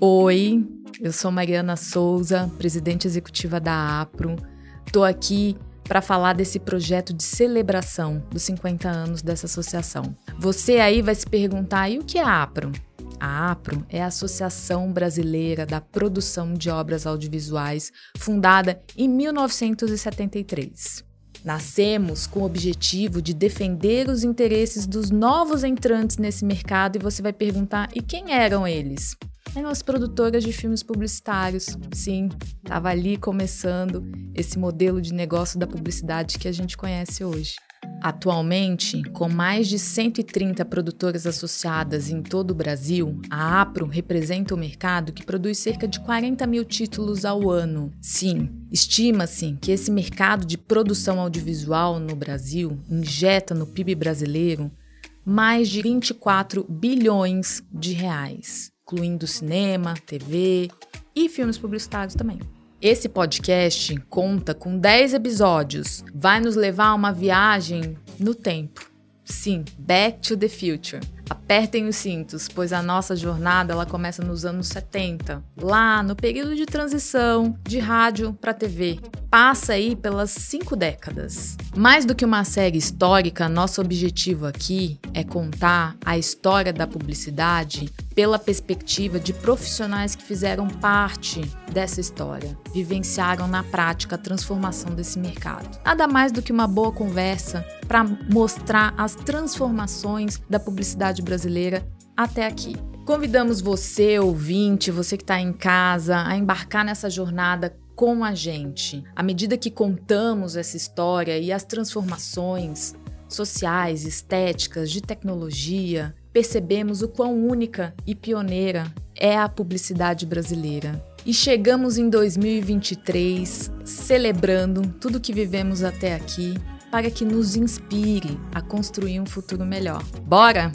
Oi, eu sou Mariana Souza, presidente executiva da APRO. Estou aqui para falar desse projeto de celebração dos 50 anos dessa associação. Você aí vai se perguntar: e o que é a APRO? A APRO é a Associação Brasileira da Produção de Obras Audiovisuais, fundada em 1973. Nascemos com o objetivo de defender os interesses dos novos entrantes nesse mercado e você vai perguntar: e quem eram eles? As produtoras de filmes publicitários. Sim, estava ali começando esse modelo de negócio da publicidade que a gente conhece hoje. Atualmente, com mais de 130 produtoras associadas em todo o Brasil, a APRO representa o mercado que produz cerca de 40 mil títulos ao ano. Sim, estima-se que esse mercado de produção audiovisual no Brasil injeta no PIB brasileiro mais de 24 bilhões de reais, incluindo cinema, TV e filmes publicitários também. Esse podcast conta com 10 episódios. Vai nos levar a uma viagem no tempo. Sim, Back to the Future. Apertem os cintos, pois a nossa jornada ela começa nos anos 70, lá no período de transição de rádio para TV. Passa aí pelas cinco décadas. Mais do que uma série histórica, nosso objetivo aqui é contar a história da publicidade pela perspectiva de profissionais que fizeram parte dessa história, vivenciaram na prática a transformação desse mercado. Nada mais do que uma boa conversa para mostrar as transformações da publicidade brasileira até aqui. Convidamos você, ouvinte, você que está em casa, a embarcar nessa jornada com a gente. À medida que contamos essa história e as transformações sociais, estéticas, de tecnologia, percebemos o quão única e pioneira é a publicidade brasileira. E chegamos em 2023 celebrando tudo que vivemos até aqui para que nos inspire a construir um futuro melhor. Bora?